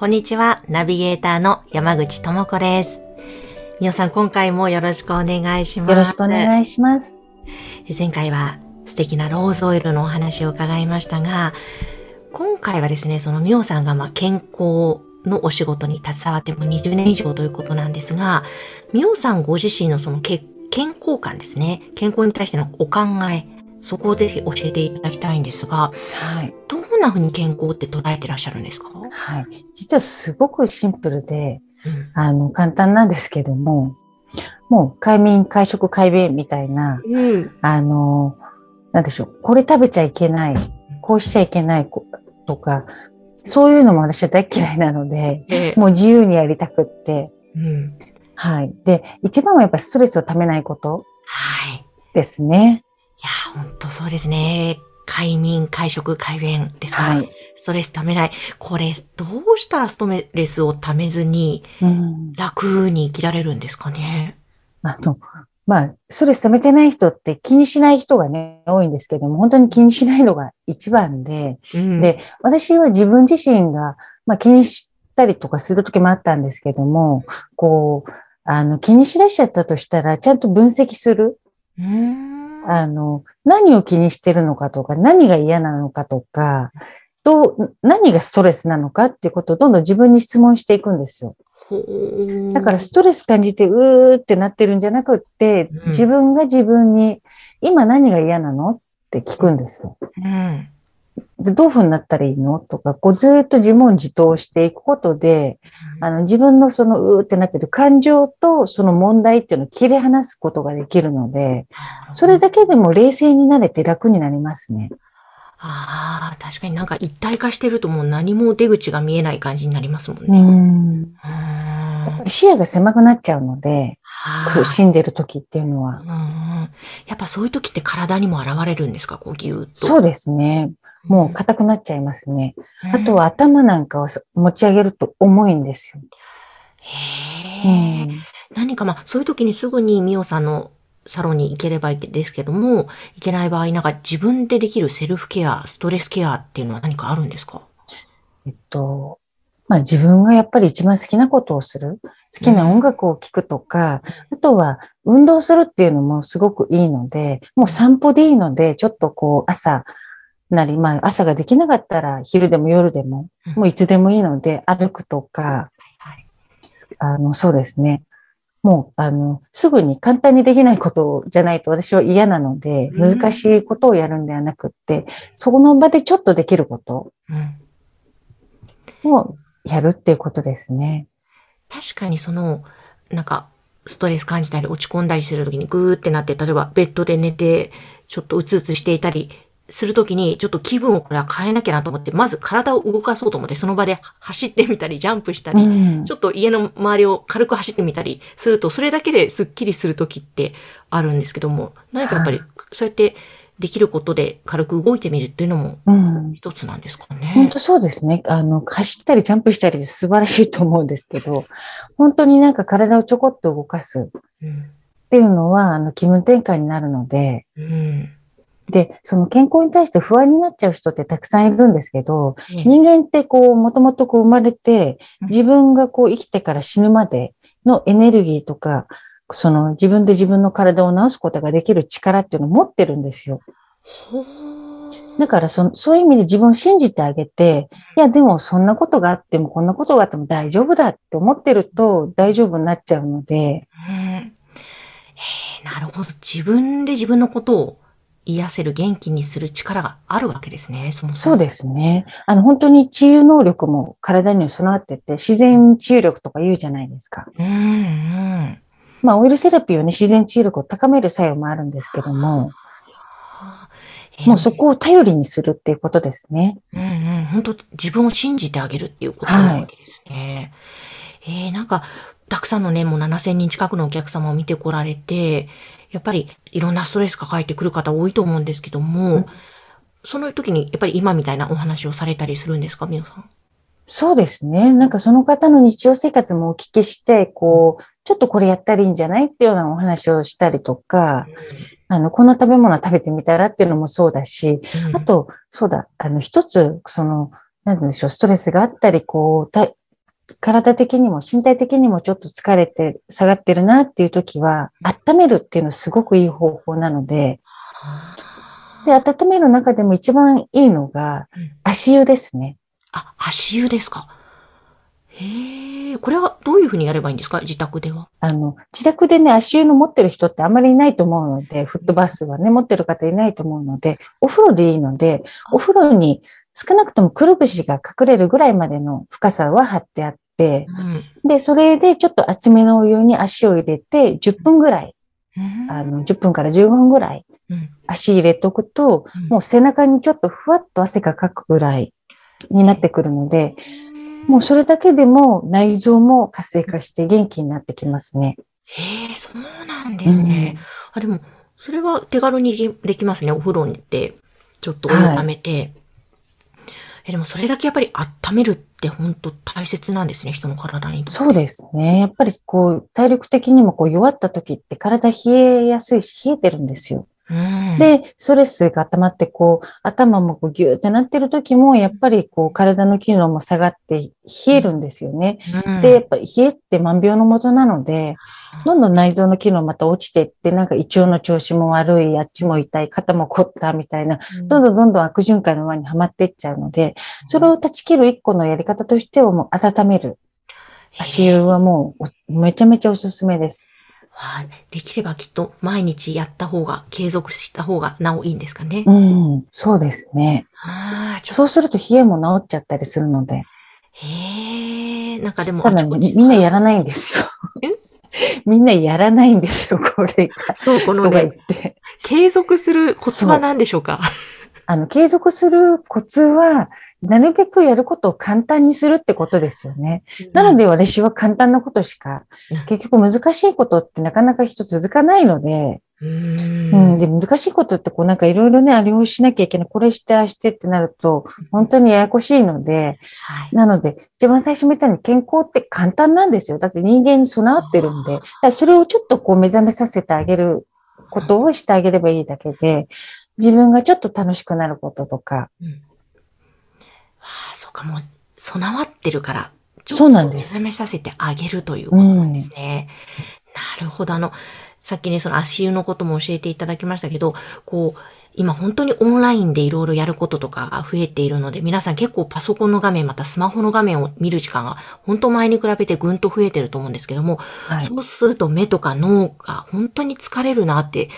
こんにちは、ナビゲーターの山口智子です。みおさん、今回もよろしくお願いします。よろしくお願いします前回は素敵なローズオイルのお話を伺いましたが、今回はですね、そのみおさんがまあ健康のお仕事に携わっても20年以上ということなんですが、みおさんご自身のそのけ健康観ですね、健康に対してのお考え、そこをぜひ教えていただきたいんですが、はいどんな風に健康って捉えてらっしゃるんですか？はい実はすごくシンプルでうん。あの簡単なんですけどももう快眠快食快便みたいなうん。あの、なんでしょう、これ食べちゃいけない、こうしちゃいけないことか、そういうのも私は大嫌いなので、えもう自由にやりたくって、うん。はい。で、一番はやっぱりストレスをためないことはい。ですね。本当そうですね。快眠、快食、快便ですか、はい。ストレスためない。これ、どうしたらストレスをためずにうん。楽に生きられるんですかね？あの、まあ、ストレス溜めてない人って気にしない人がね、多いんですけども、本当に気にしないのが一番で、うん、で、私は自分自身が、まあ、気にしたりとかする時もあったんですけども、こう、あの、気にしだしちゃったとしたら、ちゃんと分析する。うーん。あの、何を気にしてるのかとか、何が嫌なのかとか、どう、何がストレスなのかっていうことをどんどん自分に質問していくんですよ。だからストレス感じてうーってなってるんじゃなくってうん、自分が自分に、今何が嫌なのって聞くんですよ。うん。でどういうふうになったらいいの？とか、こうずーっと自問自答していくことで、あの自分のそのうーってなってる感情とその問題っていうのを切り離すことができるので、それだけでも冷静になれて楽になりますね。ああ、確かになんか一体化してるともう何も出口が見えない感じになりますもんうね。ん。うーん。視野が狭くなっちゃうので、は苦しんでる時っていうのは。やっぱそういう時って体にも現れるんですか？こうぎゅーっと。そうですね。もう硬くなっちゃいますね。うんあとは頭なんかを持ち上げると重いんですよ。へえ、うん何かまあ、そういう時にすぐにミオさんのサロンに行ければいいですけども、行けない場合、なんか自分でできるセルフケア、ストレスケアっていうのは何かあるんですか？えっと、まあ自分がやっぱり一番好きなことをする。好きな音楽を聴くとか、あとは運動するっていうのもすごくいいので、もう散歩でいいので、ちょっとこう朝なり、まあ朝ができなかったら昼でも夜でも、もういつでもいいので歩くとか、はい。あの、そうですね。もう、あの、すぐに簡単にできないことじゃないと私は嫌なので、うん難しいことをやるんではなくって、そこの場でちょっとできることうん。をやるっていうことですね。確かにその、なんか、ストレス感じたり落ち込んだりするときにグーってなって、例えばベッドで寝て、ちょっとうつうつしていたりするときに、ちょっと気分をこれは変えなきゃなと思って、まず体を動かそうと思って、その場で走ってみたり、ジャンプしたり、うんちょっと家の周りを軽く走ってみたりすると、それだけですっきりするときってあるんですけども、何かやっぱり、そうやってできることで軽く動いてみるっていうのもうん。一つなんですか本ね。当そうですね。あの、走ったりジャンプしたり素晴らしいと思うんですけど、本当になんか体をちょこっと動かすっうん。ていうのは、あの、気分転換になるので、うん。で、その健康に対して不安になっちゃう人ってたくさんいるんですけど、ね人間ってこう、もともとこう生まれてうん、自分がこう生きてから死ぬまでのエネルギーとか、その自分で自分の体を治すことができる力っていうのを持ってるんですよ。だからそ、そういう意味で自分を信じてあげて、いや、でもそんなことがあっても、こんなことがあっても大丈夫だって思ってると大丈夫になっちゃうので、うんへえなるほど。自分で自分のことを癒せる、元気にする力があるわけですね、そもそも。そうですね。あの、本当に治癒能力も体には備わってて、自然治癒力とか言うじゃないですか。うんうん。まあ、オイルセラピーはね、自然治癒力を高める作用もあるんですけども、えーもうそこを頼りにするっていうことですね。うんうん。本当自分を信じてあげるっていうことなわけですね。えー、なんか、さんのね、もう7000人近くのお客様を見てこられて、やっぱりいろんなストレス抱えてくる方多いと思うんですけども、うん、その時にやっぱり今みたいなお話をされたりするんですか、皆さん？そうですね。なんかその方の日常生活もお聞きして、こう、ちょっとこれやったらいいんじゃないっていうようなお話をしたりとか、あの、この食べ物食べてみたらっていうのもそうだし、あと、そうだ、あの、一つ、その、なんでしょう、ストレスがあったり、こう、体的にも身体的にもちょっと疲れて下がってるなっていう時は、温めるっていうのはすごくいい方法なので、で、温める中でも一番いいのが、足湯ですね。あ、足湯ですか。へえ、これはどういうふうにやればいいんですか？自宅では。あの、自宅でね、足湯の持ってる人ってあまりいないと思うので、フットバスはね、持ってる方いないと思うので、お風呂でいいので、お風呂に少なくともくるぶしが隠れるぐらいまでの深さは張ってあって、うん、で、それでちょっと厚めのお湯に足を入れて、10分ぐらい、うん、あの、10分から15分ぐらい、足入れとくと、うん、もう背中にちょっとふわっと汗がかくぐらいになってくるので、もうそれだけでも内臓も活性化して元気になってきますね。へえ、そうなんですね。うん、あ、でも、それは手軽にできますね。お風呂に行って、ちょっとお湯溜めて。はい、えでもそれだけやっぱり温めるって本当大切なんですね、人の体に。そうですね。やっぱりこう、体力的にもこう弱った時って体冷えやすいし、冷えてるんですよ。で、ストレスが溜まって、こう、頭もこうギューってなってる時も、やっぱりこう、体の機能も下がって冷えるんですよね。うん、で、やっぱり冷えって万病のもとなので、どんどん内臓の機能また落ちていって、なんか胃腸の調子も悪い、あっちも痛い、肩も凝ったみたいな、どんどんどんどん悪循環の輪にはまっていっちゃうので、それを断ち切る一個のやり方としてはもう温める。足湯はもうめちゃめちゃおすすめです。はい。できればきっと毎日やった方が、継続した方がなおいいんですかね。うん、そうですね。そうすると冷えも治っちゃったりするので。へえ、なんかでも。ただ、みんなやらないんですよ。みんなやらないんですよ、これが。そう、このね、継続するコツは何でしょうか？あの、継続するコツは、なるべくやることを簡単にするってことですよね。なので私は簡単なことしか、結局難しいことってなかなか人続かないので、うん、で難しいことってこうなんかいろいろね、あれをしなきゃいけない、これして、ああしてってなると、本当にややこしいので、はい、なので、一番最初みたいに健康って簡単なんですよ。だって人間に備わってるんで、それをちょっとこう目覚めさせてあげることをしてあげればいいだけで、自分がちょっと楽しくなることとか、うんああ、そうか、もう備わってるから、そうなんです。目覚めさせてあげるということなんですね。うん、なるほど。あの、さっきね、その足湯のことも教えていただきましたけど、こう、今本当にオンラインでいろいろやることとかが増えているので、皆さん結構パソコンの画面、またスマホの画面を見る時間が本当前に比べてぐんと増えてると思うんですけども、はい、そうすると目とか脳が本当に疲れるなって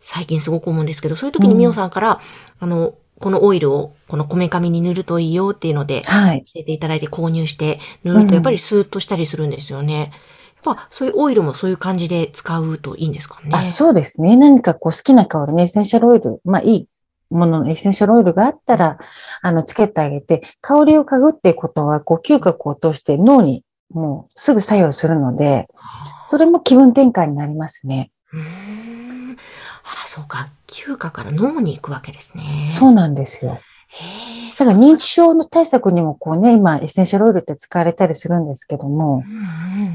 最近すごく思うんですけど、そういう時にみおさんから、うん、あの、このオイルをこのこめかみに塗るといいよっていうので、はい。教えていただいて購入して塗るとやっぱりスーッとしたりするんですよね。うん、やっぱそういうオイルもそういう感じで使うといいんですかね。あそうですね。何かこう好きな香りね、エッセンシャルオイル、まあいいもののエッセンシャルオイルがあったら、あの、つけてあげて、香りを嗅ぐっていうことは、こう、嗅覚を通して脳にもうすぐ作用するので、それも気分転換になりますね。うんあそうか。嗅覚から脳に行くわけですね。そうなんですよ。へだから認知症の対策にもこうね、今エッセンシャルオイルって使われたりするんですけども、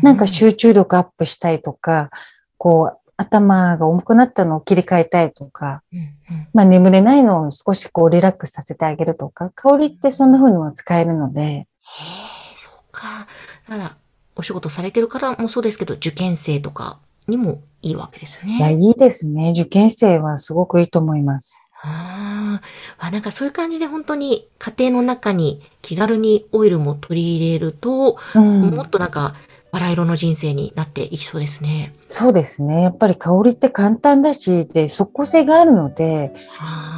なんか集中力アップしたいとか、こう頭が重くなったのを切り替えたいとか、うんうん、まあ眠れないのを少しこうリラックスさせてあげるとか、香りってそんな風にも使えるので。へえ、そうか。だから、お仕事されてるからもそうですけど、受験生とかにもいいわけですね。いや、いいですね。受験生はすごくいいと思います。ああ、なんかそういう感じで本当に家庭の中に気軽にオイルも取り入れると、うん、もっとなんかバラ色の人生になっていきそうですね。そうですね。やっぱり香りって簡単だし、で、即効性があるので、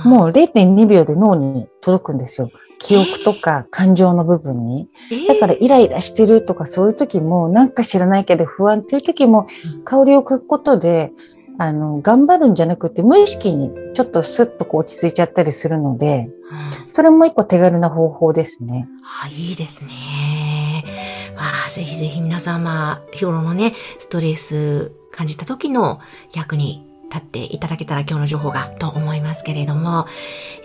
もう0.2秒で脳に届くんですよ。記憶とか感情の部分に。だからイライラしてるとかそういう時もなんか知らないけど不安っていう時も香りを嗅ぐことで、あの、頑張るんじゃなくて無意識にちょっとスッとこう落ち着いちゃったりするので、それも一個手軽な方法ですね。あ、いいですね。わあ、ぜひぜひ皆様、日頃のね、ストレス感じた時の役に立っていただけたら今日の情報がと思いますけれども、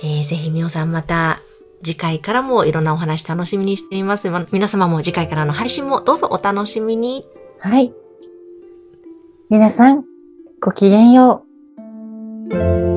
えー、ぜひみおさんまた次回からもいろんなお話楽しみにしています。皆様も次回からの配信もどうぞお楽しみに。はい。皆さん、ごきげんよう。